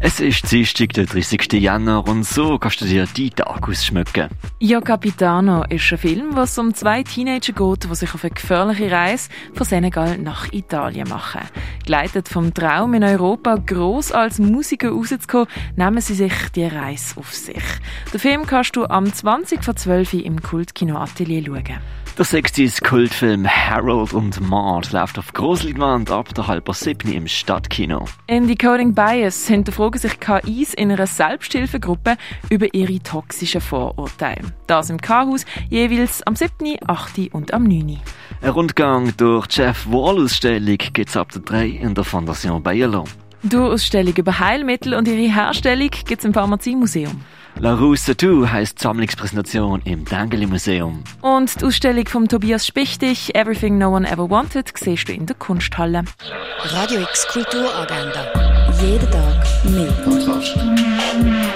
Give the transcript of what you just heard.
Es ist Dienstag, der 30. Januar und so kannst du dir die Tag ausschmücken. Ja Capitano ist ein Film, wo es um zwei Teenager geht, die sich auf eine gefährliche Reise von Senegal nach Italien machen. Geleitet vom Traum in Europa gross als Musiker rauszukommen, nehmen sie sich die Reise auf sich. Den Film kannst du am 20 vor 12 Uhr im Kultkino Atelier schauen. Der 60 Kultfilm Harold und Maude läuft auf Grossleinwand ab der halber siebni im Stadtkino. In Decoding Bias hinterfragen sich KIs in einer Selbsthilfegruppe über ihre toxischen Vorurteile. Das im K-Haus jeweils am 7., 8. und am 9. Ein Rundgang durch die Jeff Wall-Ausstellung gibt es ab der 3 in der Fondation Bayerlo. Durchausstellung über Heilmittel und ihre Herstellung gibt es im Pharmaziemuseum. La Rousse Tout heisst die Sammlungspräsentation im Dengeli Museum. Und die Ausstellung von Tobias Spichtig, Everything No One Ever Wanted, siehst du in der Kunsthalle. Radio X Kulturagenda. Jeden Tag Milk.